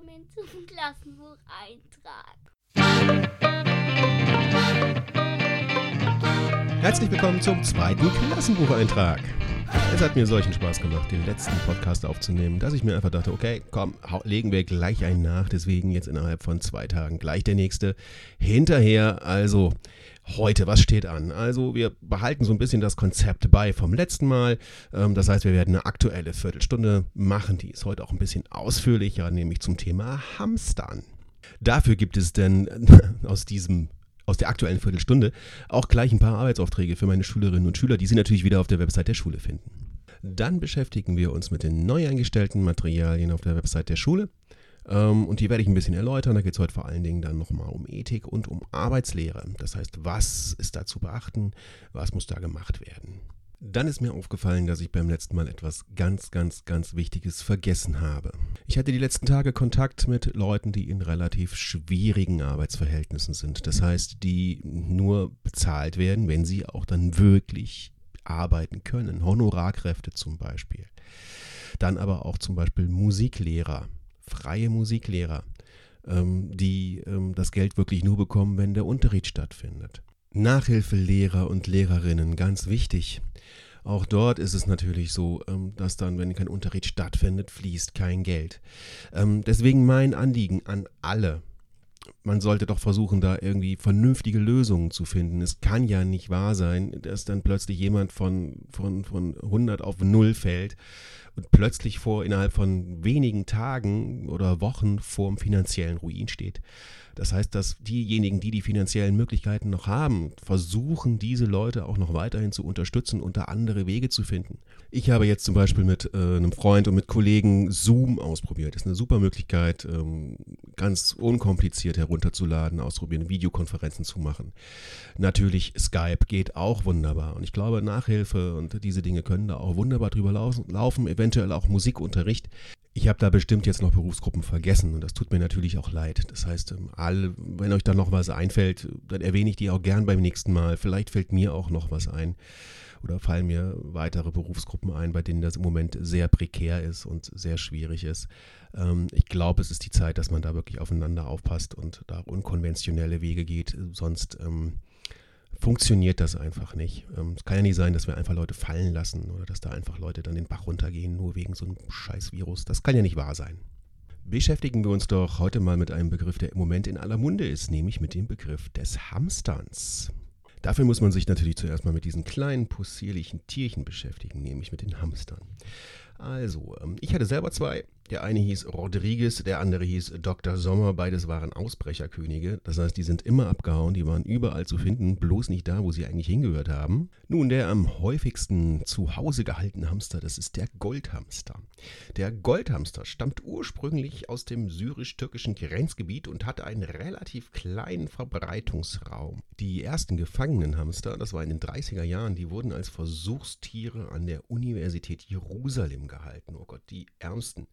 willkommen zum Klassenbucheintrag. Herzlich willkommen zum zweiten Klassenbucheintrag. Es hat mir solchen Spaß gemacht, den letzten Podcast aufzunehmen, dass ich mir einfach dachte, okay, komm, legen wir gleich einen nach. Deswegen jetzt innerhalb von zwei Tagen gleich der nächste. Hinterher, also heute, was steht an? Also wir behalten so ein bisschen das Konzept bei vom letzten Mal. Ähm, das heißt, wir werden eine aktuelle Viertelstunde machen. Die ist heute auch ein bisschen ausführlicher, nämlich zum Thema Hamstern. Dafür gibt es denn aus diesem aus der aktuellen Viertelstunde auch gleich ein paar Arbeitsaufträge für meine Schülerinnen und Schüler, die Sie natürlich wieder auf der Website der Schule finden. Dann beschäftigen wir uns mit den neu eingestellten Materialien auf der Website der Schule. Ähm, und die werde ich ein bisschen erläutern. Da geht es heute vor allen Dingen dann nochmal um Ethik und um Arbeitslehre. Das heißt, was ist da zu beachten? Was muss da gemacht werden? Dann ist mir aufgefallen, dass ich beim letzten Mal etwas ganz, ganz, ganz Wichtiges vergessen habe. Ich hatte die letzten Tage Kontakt mit Leuten, die in relativ schwierigen Arbeitsverhältnissen sind. Das heißt, die nur bezahlt werden, wenn sie auch dann wirklich arbeiten können. Honorarkräfte zum Beispiel. Dann aber auch zum Beispiel Musiklehrer, freie Musiklehrer, ähm, die ähm, das Geld wirklich nur bekommen, wenn der Unterricht stattfindet. Nachhilfelehrer und Lehrerinnen, ganz wichtig. Auch dort ist es natürlich so, ähm, dass dann, wenn kein Unterricht stattfindet, fließt kein Geld. Ähm, deswegen mein Anliegen an alle. Man sollte doch versuchen, da irgendwie vernünftige Lösungen zu finden. Es kann ja nicht wahr sein, dass dann plötzlich jemand von, von, von 100 auf 0 fällt und plötzlich vor innerhalb von wenigen Tagen oder Wochen vor dem finanziellen Ruin steht. Das heißt, dass diejenigen, die die finanziellen Möglichkeiten noch haben, versuchen, diese Leute auch noch weiterhin zu unterstützen und da andere Wege zu finden. Ich habe jetzt zum Beispiel mit äh, einem Freund und mit Kollegen Zoom ausprobiert. Das ist eine super Möglichkeit, ähm, ganz unkompliziert herunterzuladen, ausprobieren, Videokonferenzen zu machen. Natürlich Skype geht auch wunderbar und ich glaube, Nachhilfe und diese Dinge können da auch wunderbar drüber laufen, eventuell auch Musikunterricht. Ich habe da bestimmt jetzt noch Berufsgruppen vergessen und das tut mir natürlich auch leid. Das heißt, ähm, alle, wenn euch da noch was einfällt, dann erwähne ich die auch gern beim nächsten Mal. Vielleicht fällt mir auch noch was ein oder fallen mir weitere Berufsgruppen ein, bei denen das im Moment sehr prekär ist und sehr schwierig ist. Ähm, ich glaube, es ist die Zeit, dass man da wirklich aufeinander aufpasst und da unkonventionelle Wege geht. Sonst ähm, funktioniert das einfach nicht. Ähm, es kann ja nicht sein, dass wir einfach Leute fallen lassen oder dass da einfach Leute dann den Bach runtergehen, nur wegen so einem scheiß Virus. Das kann ja nicht wahr sein. Beschäftigen wir uns doch heute mal mit einem Begriff, der im Moment in aller Munde ist, nämlich mit dem Begriff des Hamsterns. Dafür muss man sich natürlich zuerst mal mit diesen kleinen possierlichen Tierchen beschäftigen, nämlich mit den Hamstern. Also, ähm, ich hatte selber zwei. Der eine hieß Rodriguez, der andere hieß Dr. Sommer. Beides waren Ausbrecherkönige. Das heißt, die sind immer abgehauen, die waren überall zu finden, bloß nicht da, wo sie eigentlich hingehört haben. Nun, der am häufigsten zu Hause gehaltene Hamster, das ist der Goldhamster. Der Goldhamster stammt ursprünglich aus dem syrisch-türkischen Grenzgebiet und hatte einen relativ kleinen Verbreitungsraum. Die ersten gefangenen Hamster, das war in den 30er Jahren, die wurden als Versuchstiere an der Universität Jerusalem gehalten. Oh Gott, die ärmsten.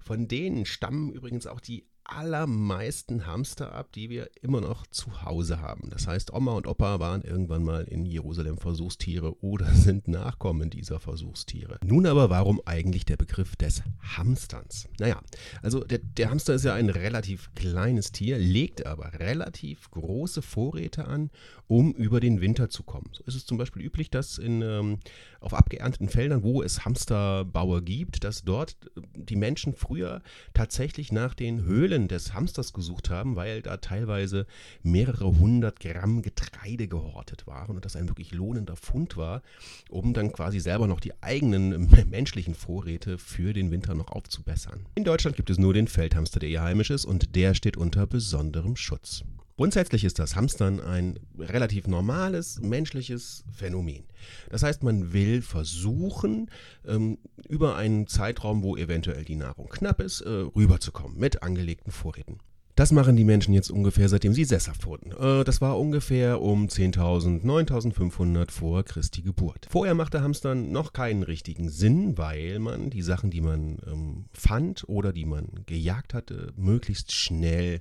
Von denen stammen übrigens auch die allermeisten Hamster ab, die wir immer noch zu Hause haben. Das heißt, Oma und Opa waren irgendwann mal in Jerusalem Versuchstiere oder sind Nachkommen dieser Versuchstiere. Nun aber, warum eigentlich der Begriff des Hamsterns? Naja, also der, der Hamster ist ja ein relativ kleines Tier, legt aber relativ große Vorräte an, um über den Winter zu kommen. So ist es zum Beispiel üblich, dass in, ähm, auf abgeernteten Feldern, wo es Hamsterbauer gibt, dass dort äh, die Menschen früher tatsächlich nach den Höhlen Höhlen des Hamsters gesucht haben, weil da teilweise mehrere hundert Gramm Getreide gehortet waren und das ein wirklich lohnender Fund war, um dann quasi selber noch die eigenen menschlichen Vorräte für den Winter noch aufzubessern. In Deutschland gibt es nur den Feldhamster, der hier heimisch ist und der steht unter besonderem Schutz. Grundsätzlich ist das Hamstern ein relativ normales menschliches Phänomen. Das heißt, man will versuchen, ähm, über einen Zeitraum, wo eventuell die Nahrung knapp ist, äh, rüberzukommen mit angelegten Vorräten. Das machen die Menschen jetzt ungefähr, seitdem sie sesshaft wurden. Äh, das war ungefähr um 10.000, 9.500 vor Christi Geburt. Vorher machte Hamstern noch keinen richtigen Sinn, weil man die Sachen, die man ähm, fand oder die man gejagt hatte, möglichst schnell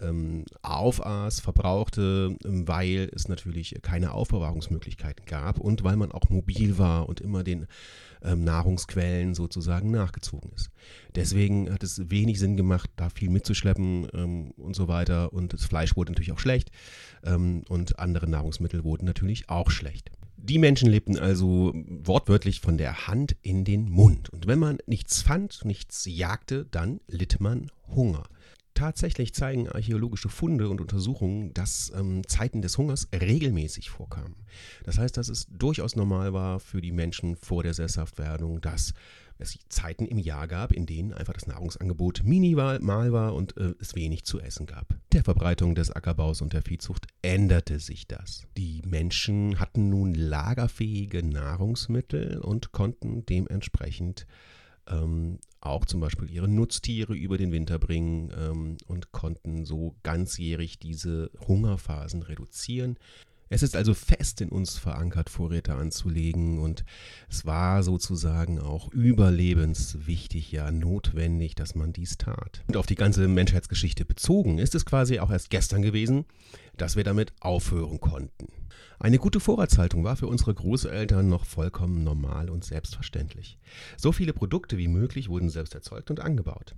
ähm, aufaß, verbrauchte, ähm, weil es natürlich keine Aufbewahrungsmöglichkeiten gab und weil man auch mobil war und immer den ähm, Nahrungsquellen sozusagen nachgezogen ist. Deswegen hat es wenig Sinn gemacht, da viel mitzuschleppen ähm, und so weiter. Und das Fleisch wurde natürlich auch schlecht ähm, und andere Nahrungsmittel wurden natürlich auch schlecht. Die Menschen lebten also wortwörtlich von der Hand in den Mund. Und wenn man nichts fand, nichts jagte, dann litt man Hunger. Tatsächlich zeigen archäologische Funde und Untersuchungen, dass ähm, Zeiten des Hungers regelmäßig vorkamen. Das heißt, dass es durchaus normal war für die Menschen vor der Sesshaftwerdung, dass es Zeiten im Jahr gab, in denen einfach das Nahrungsangebot minimal war und äh, es wenig zu essen gab. Der Verbreitung des Ackerbaus und der Viehzucht änderte sich das. Die Menschen hatten nun lagerfähige Nahrungsmittel und konnten dementsprechend ähm, auch zum Beispiel ihre Nutztiere über den Winter bringen ähm, und konnten so ganzjährig diese Hungerphasen reduzieren. Es ist also fest in uns verankert, Vorräte anzulegen und es war sozusagen auch überlebenswichtig, ja notwendig, dass man dies tat. Und auf die ganze Menschheitsgeschichte bezogen ist es quasi auch erst gestern gewesen, dass wir damit aufhören konnten. Eine gute Vorratshaltung war für unsere Großeltern noch vollkommen normal und selbstverständlich. So viele Produkte wie möglich wurden selbst erzeugt und angebaut.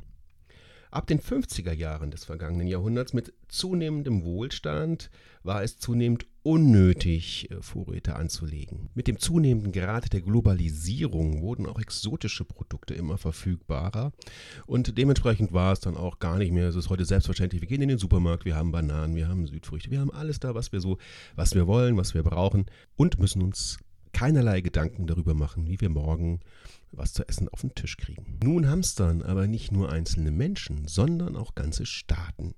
Ab den 50er Jahren des vergangenen Jahrhunderts mit zunehmendem Wohlstand war es zunehmend unnötig, äh, Vorräte anzulegen. Mit dem zunehmenden Grad der Globalisierung wurden auch exotische Produkte immer verfügbarer und dementsprechend war es dann auch gar nicht mehr, es ist heute selbstverständlich, wir gehen in den Supermarkt, wir haben Bananen, wir haben Südfrüchte, wir haben alles da, was wir so, was wir wollen, was wir brauchen und müssen uns keinerlei Gedanken darüber machen, wie wir morgen was zu essen auf den Tisch kriegen. Nun hamstern aber nicht nur einzelne Menschen, sondern auch ganze Staaten.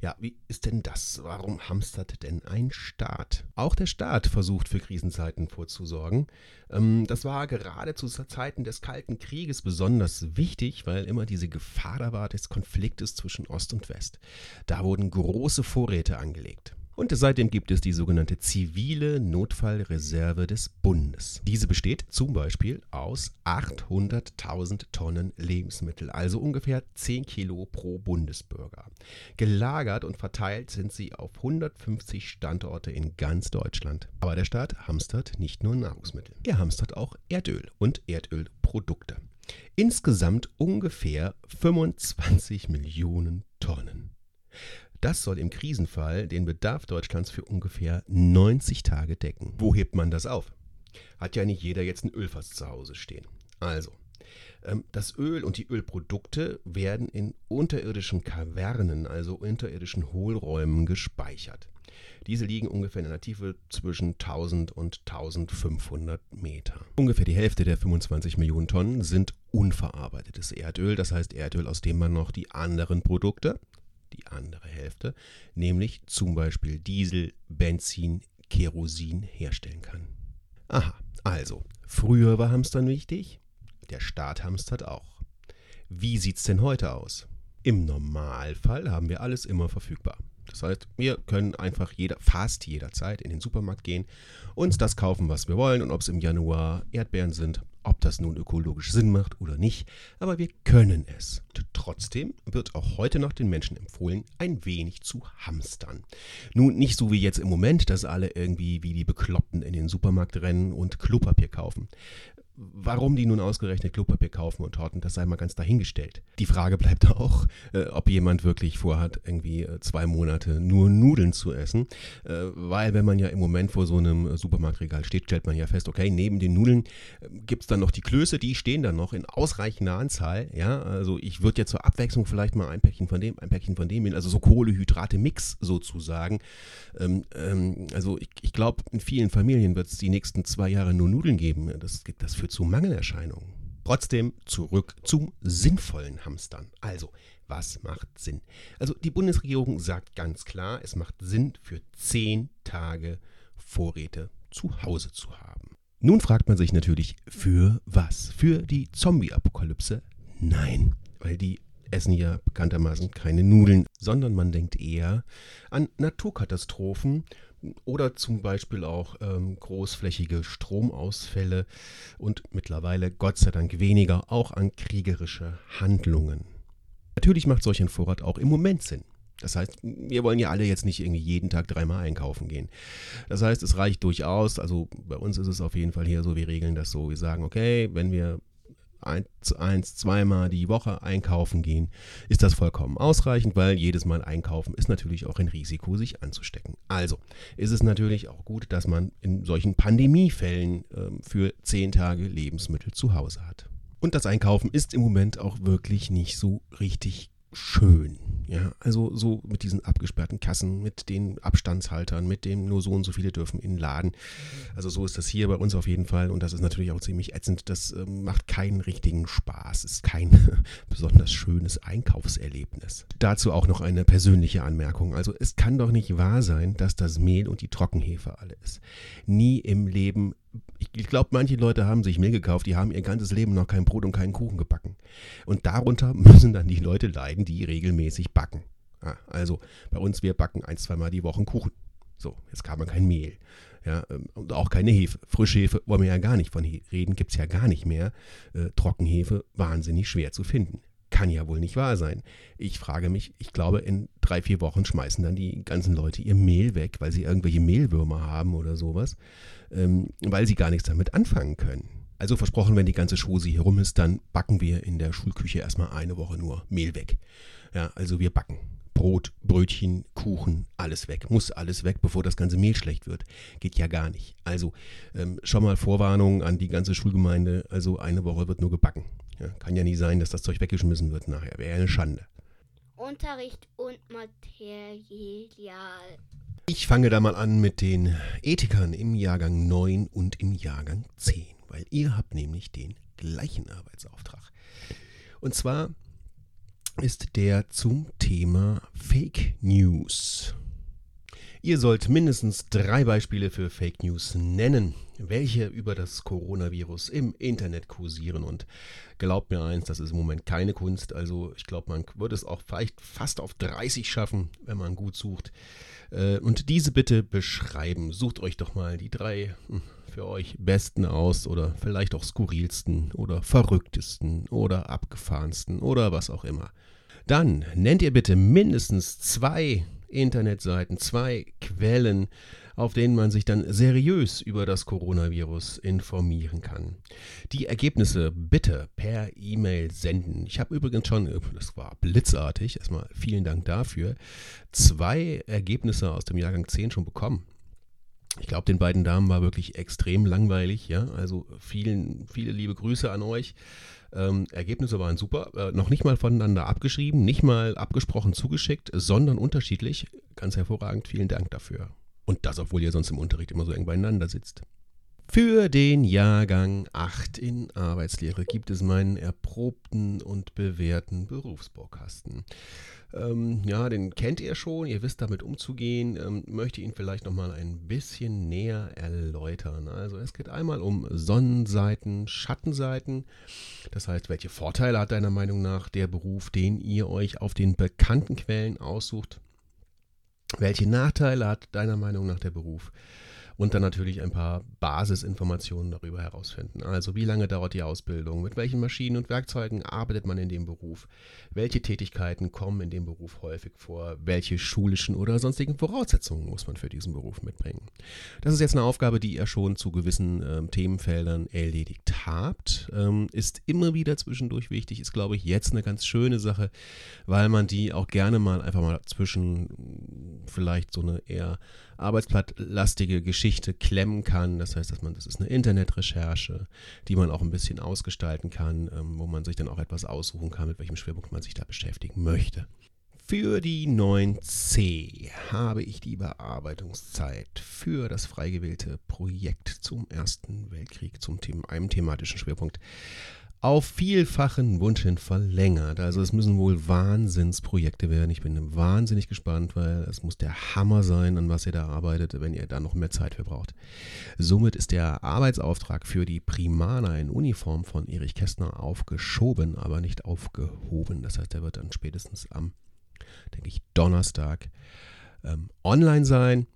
Ja, wie ist denn das? Warum hamstert denn ein Staat? Auch der Staat versucht für Krisenzeiten vorzusorgen. Ähm, das war gerade zu Zeiten des Kalten Krieges besonders wichtig, weil immer diese Gefahr da war des Konfliktes zwischen Ost und West. Da wurden große Vorräte angelegt. Und seitdem gibt es die sogenannte zivile Notfallreserve des Bundes. Diese besteht zum Beispiel aus 800.000 Tonnen Lebensmittel, also ungefähr 10 Kilo pro Bundesbürger. Gelagert und verteilt sind sie auf 150 Standorte in ganz Deutschland. Aber der Staat hamstert nicht nur Nahrungsmittel. Er hamstert auch Erdöl und Erdölprodukte. Insgesamt ungefähr 25 Millionen Tonnen. Das soll im Krisenfall den Bedarf Deutschlands für ungefähr 90 Tage decken. Wo hebt man das auf? Hat ja nicht jeder jetzt ein Ölfass zu Hause stehen. Also, ähm, das Öl und die Ölprodukte werden in unterirdischen Kavernen, also unterirdischen Hohlräumen, gespeichert. Diese liegen ungefähr in einer Tiefe zwischen 1000 und 1500 Meter. Ungefähr die Hälfte der 25 Millionen Tonnen sind unverarbeitetes Erdöl, das heißt Erdöl, aus dem man noch die anderen Produkte, die andere Hälfte, nämlich zum Beispiel Diesel, Benzin, Kerosin herstellen kann. Aha, also, früher war Hamstern wichtig, der Staat hamstert auch. Wie sieht's denn heute aus? Im Normalfall haben wir alles immer verfügbar. Das heißt, wir können einfach jeder, fast jederzeit in den Supermarkt gehen, uns das kaufen, was wir wollen und ob es im Januar Erdbeeren sind, ob das nun ökologisch Sinn macht oder nicht, aber wir können es. Trotzdem wird auch heute noch den Menschen empfohlen, ein wenig zu hamstern. Nun nicht so wie jetzt im Moment, dass alle irgendwie wie die Bekloppten in den Supermarkt rennen und Klopapier kaufen. Warum die nun ausgerechnet Klopapier kaufen und Torten, das sei mal ganz dahingestellt. Die Frage bleibt auch, äh, ob jemand wirklich vorhat, irgendwie äh, zwei Monate nur Nudeln zu essen. Äh, weil wenn man ja im Moment vor so einem Supermarktregal steht, stellt man ja fest, okay, neben den Nudeln äh, gibt es dann noch die Klöße, die stehen dann noch in ausreichender Anzahl. Ja, also ich würde ja zur Abwechslung vielleicht mal ein Päckchen von dem, ein Päckchen von dem, also so Kohlehydrate-Mix sozusagen. Ähm, ähm, also ich, ich glaube, in vielen Familien wird es die nächsten zwei Jahre nur Nudeln geben. Das, das führt zu Mangelerscheinungen. Trotzdem zurück zum sinnvollen Hamstern. Also, was macht Sinn? Also, die Bundesregierung sagt ganz klar, es macht Sinn, für zehn Tage Vorräte zu Hause zu haben. Nun fragt man sich natürlich, für was? Für die Zombie-Apokalypse? Nein, weil die essen ja bekanntermaßen keine Nudeln, sondern man denkt eher an Naturkatastrophen oder zum Beispiel auch ähm, großflächige Stromausfälle und mittlerweile Gott sei Dank weniger auch an kriegerische Handlungen. Natürlich macht solch ein Vorrat auch im Moment Sinn. Das heißt, wir wollen ja alle jetzt nicht irgendwie jeden Tag dreimal einkaufen gehen. Das heißt, es reicht durchaus, also bei uns ist es auf jeden Fall hier so, wir regeln das so, wir sagen, okay, wenn wir eins, eins, zweimal die Woche einkaufen gehen, ist das vollkommen ausreichend, weil jedes Mal einkaufen ist natürlich auch ein Risiko, sich anzustecken. Also ist es natürlich auch gut, dass man in solchen Pandemiefällen äh, für zehn Tage Lebensmittel zu Hause hat. Und das Einkaufen ist im Moment auch wirklich nicht so richtig schön. Ja, also so mit diesen abgesperrten Kassen, mit den Abstandshaltern, mit dem nur so und so viele dürfen in den Laden. Also so ist das hier bei uns auf jeden Fall und das ist natürlich auch ziemlich ätzend. Das äh, macht keinen richtigen Spaß, ist kein besonders schönes Einkaufserlebnis. Dazu auch noch eine persönliche Anmerkung. Also es kann doch nicht wahr sein, dass das Mehl und die Trockenhefe alle ist. Nie im Leben ich glaube, manche Leute haben sich Mehl gekauft, die haben ihr ganzes Leben noch kein Brot und keinen Kuchen gebacken. Und darunter müssen dann die Leute leiden, die regelmäßig backen. Ja, also bei uns, wir backen ein, zweimal die Woche Kuchen. So, jetzt kann man kein Mehl. Ja, ähm, und auch keine Hefe. Frischhefe wollen wir ja gar nicht von reden, gibt es ja gar nicht mehr. Äh, Trockenhefe wahnsinnig schwer zu finden. Kann ja wohl nicht wahr sein. Ich frage mich, ich glaube, in drei, vier Wochen schmeißen dann die ganzen Leute ihr Mehl weg, weil sie irgendwelche Mehlwürmer haben oder sowas ähm, weil sie gar nichts damit anfangen können. Also versprochen, wenn die ganze Chose hier rum ist, dann backen wir in der Schulküche erstmal eine Woche nur Mehl weg. Ja, also wir backen. Brot, Brötchen, Kuchen, alles weg. Muss alles weg, bevor das ganze Mehl schlecht wird. Geht ja gar nicht. Also ähm, schon mal Vorwarnung an die ganze Schulgemeinde. Also eine Woche wird nur gebacken. Ja, kann ja nicht sein, dass das Zeug weggeschmissen wird nachher. Wäre ja eine Schande. Unterricht und Material. Ich fange da mal an mit den Ethikern im Jahrgang 9 und im Jahrgang 10, weil ihr habt nämlich den gleichen Arbeitsauftrag. Und zwar ist der zum Thema Fake News. Ihr sollt mindestens drei Beispiele für Fake News nennen, welche über das Coronavirus im Internet kursieren. Und glaubt mir eins, das ist im Moment keine Kunst. Also ich glaube, man würde es auch vielleicht fast auf 30 schaffen, wenn man gut sucht. Äh, und diese bitte beschreiben. Sucht euch doch mal die drei hm, für euch besten aus oder vielleicht auch skurrilsten oder verrücktesten oder abgefahrensten oder was auch immer. Dann nennt ihr bitte mindestens zwei Internetseiten, zwei Quellen, auf denen man sich dann seriös über das Coronavirus informieren kann. Die Ergebnisse bitte per E-Mail senden. Ich habe übrigens schon, das war blitzartig, erstmal vielen Dank dafür, zwei Ergebnisse aus dem Jahrgang 10 schon bekommen. Ich glaube, den beiden Damen war wirklich extrem langweilig. Ja? Also vielen, viele liebe Grüße an euch. Ähm, Ergebnisse waren super. Äh, noch nicht mal voneinander abgeschrieben, nicht mal abgesprochen zugeschickt, sondern unterschiedlich. Ganz hervorragend. Vielen Dank dafür. Und das, obwohl ihr sonst im Unterricht immer so eng beieinander sitzt. Für den Jahrgang 8 in Arbeitslehre gibt es meinen erprobten und bewährten Berufsbaukasten. Ähm, ja, den kennt ihr schon, ihr wisst damit umzugehen, ähm, möchte ihn vielleicht nochmal ein bisschen näher erläutern. Also es geht einmal um Sonnenseiten, Schattenseiten. Das heißt, welche Vorteile hat deiner Meinung nach der Beruf, den ihr euch auf den bekannten Quellen aussucht? Welche Nachteile hat deiner Meinung nach der Beruf? Und dann natürlich ein paar Basisinformationen darüber herausfinden. Also wie lange dauert die Ausbildung, mit welchen Maschinen und Werkzeugen arbeitet man in dem Beruf, welche Tätigkeiten kommen in dem Beruf häufig vor, welche schulischen oder sonstigen Voraussetzungen muss man für diesen Beruf mitbringen. Das ist jetzt eine Aufgabe, die ihr schon zu gewissen ähm, Themenfeldern erledigt habt, ähm, ist immer wieder zwischendurch wichtig, ist glaube ich jetzt eine ganz schöne Sache, weil man die auch gerne mal einfach mal zwischen vielleicht so eine eher arbeitsplattlastige Geschichte klemmen kann. Das heißt, dass man, das ist eine Internetrecherche, die man auch ein bisschen ausgestalten kann, ähm, wo man sich dann auch etwas aussuchen kann, mit welchem Schwerpunkt man sich da beschäftigen möchte. Für die 9c habe ich die Bearbeitungszeit für das frei gewählte Projekt zum Ersten Weltkrieg, zum Thema, einem thematischen Schwerpunkt auf vielfachen Wunsch hin verlängert. Also es müssen wohl Wahnsinnsprojekte werden. Ich bin wahnsinnig gespannt, weil es muss der Hammer sein, an was ihr da arbeitet, wenn ihr da noch mehr Zeit für braucht. Somit ist der Arbeitsauftrag für die Primana in Uniform von Erich Kästner aufgeschoben, aber nicht aufgehoben. Das heißt, er wird dann spätestens am, denke ich, Donnerstag ähm, online sein.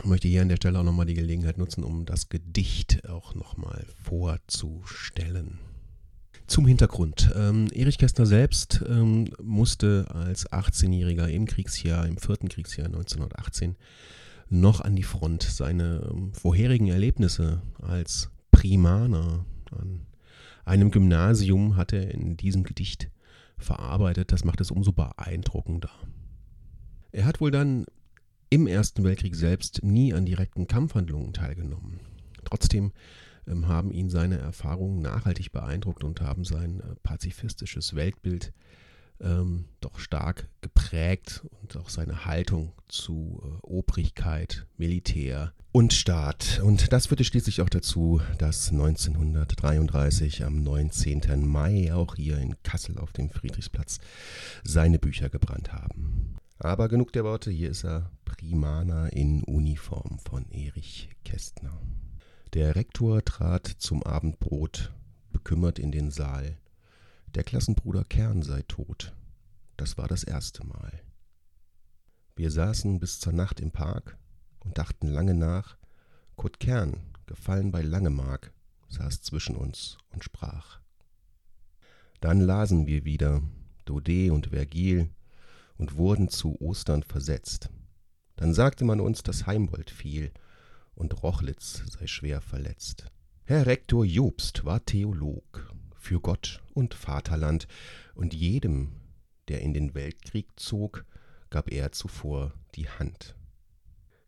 Ich möchte hier an der Stelle auch nochmal die Gelegenheit nutzen, um das Gedicht auch nochmal vorzustellen. Zum Hintergrund. Ähm, Erich Kästner selbst ähm, musste als 18-Jähriger im Kriegsjahr, im vierten Kriegsjahr 1918, noch an die Front. Seine ähm, vorherigen Erlebnisse als Primaner an einem Gymnasium hat er in diesem Gedicht verarbeitet. Das macht es umso beeindruckender. Er hat wohl dann im Ersten Weltkrieg selbst nie an direkten Kampfhandlungen teilgenommen. Trotzdem haben ihn seine Erfahrungen nachhaltig beeindruckt und haben sein äh, pazifistisches Weltbild ähm, doch stark geprägt und auch seine Haltung zu äh, Obrigkeit, Militär und Staat. Und das führte schließlich auch dazu, dass 1933 am 19. Mai auch hier in Kassel auf dem Friedrichsplatz seine Bücher gebrannt haben. Aber genug der Worte, hier ist er, Primaner in Uniform von Erich Kästner. Der Rektor trat zum Abendbrot bekümmert in den Saal. Der Klassenbruder Kern sei tot. Das war das erste Mal. Wir saßen bis zur Nacht im Park und dachten lange nach. Kurt Kern, gefallen bei Langemark, saß zwischen uns und sprach. Dann lasen wir wieder Daudet und Vergil und wurden zu Ostern versetzt. Dann sagte man uns, dass Heimbold fiel und Rochlitz sei schwer verletzt. Herr Rektor Jobst war Theolog für Gott und Vaterland, und jedem, der in den Weltkrieg zog, gab er zuvor die Hand.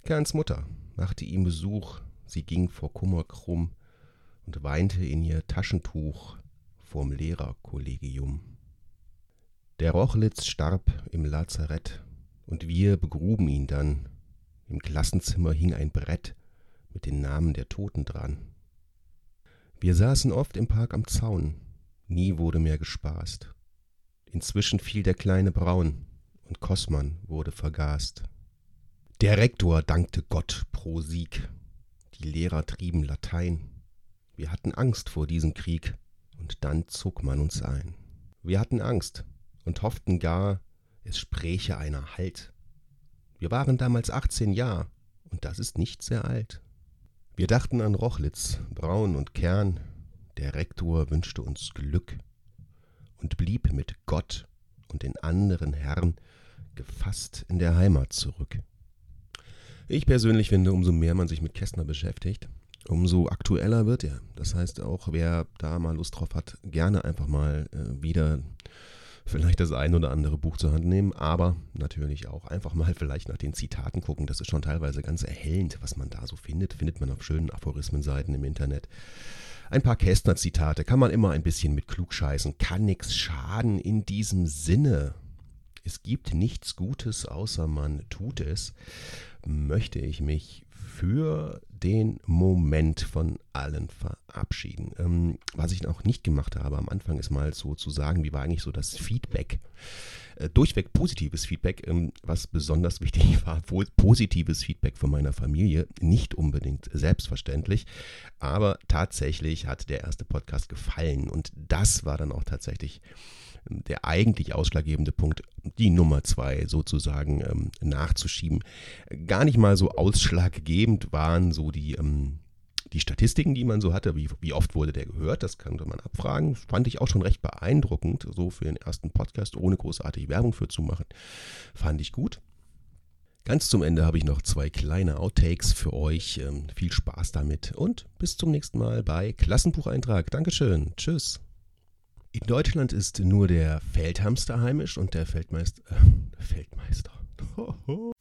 Kerns Mutter machte ihm Besuch, sie ging vor Kummer krumm und weinte in ihr Taschentuch vorm Lehrerkollegium. Der Rochlitz starb im Lazarett, und wir begruben ihn dann. Im Klassenzimmer hing ein Brett, mit den Namen der Toten dran. Wir saßen oft im Park am Zaun, nie wurde mehr gespaßt. Inzwischen fiel der kleine Braun und Kossmann wurde vergast. Der Rektor dankte Gott pro Sieg, die Lehrer trieben Latein. Wir hatten Angst vor diesem Krieg, und dann zog man uns ein. Wir hatten Angst und hofften gar, es spräche einer Halt. Wir waren damals 18 Jahr, und das ist nicht sehr alt. Wir dachten an Rochlitz, Braun und Kern. Der Rektor wünschte uns Glück und blieb mit Gott und den anderen Herren gefasst in der Heimat zurück. Ich persönlich finde, umso mehr man sich mit Kästner beschäftigt, umso aktueller wird er. Das heißt auch, wer da mal Lust drauf hat, gerne einfach mal äh, wieder vielleicht das ein oder andere Buch zur Hand nehmen, aber natürlich auch einfach mal vielleicht nach den Zitaten gucken. Das ist schon teilweise ganz erhellend, was man da so findet. Findet man auf schönen Aphorismenseiten im Internet. Ein paar Kästner-Zitate kann man immer ein bisschen mit klugscheißen. Kann nichts schaden in diesem Sinne. Es gibt nichts Gutes, außer man tut es. Möchte ich mich für den Moment von allen verabschieden. Ähm, was ich auch nicht gemacht habe am Anfang ist mal so zu sagen, wie war eigentlich so das Feedback. Äh, durchweg positives Feedback, ähm, was besonders wichtig war, positives Feedback von meiner Familie, nicht unbedingt selbstverständlich, aber tatsächlich hat der erste Podcast gefallen und das war dann auch tatsächlich der eigentlich ausschlaggebende Punkt, die Nummer zwei sozusagen ähm, nachzuschieben. Gar nicht mal so ausschlaggebend waren so die, ähm, die Statistiken, die man so hatte, wie, wie oft wurde der gehört, das könnte man abfragen. Fand ich auch schon recht beeindruckend, so für den ersten Podcast, ohne großartig Werbung für zu machen. Fand ich gut. Ganz zum Ende habe ich noch zwei kleine Outtakes für euch. Ähm, viel Spaß damit und bis zum nächsten Mal bei Klassenbucheintrag. Dankeschön. Tschüss. In Deutschland ist nur der Feldhamster heimisch und der Feldmeister. Äh, Feldmeister.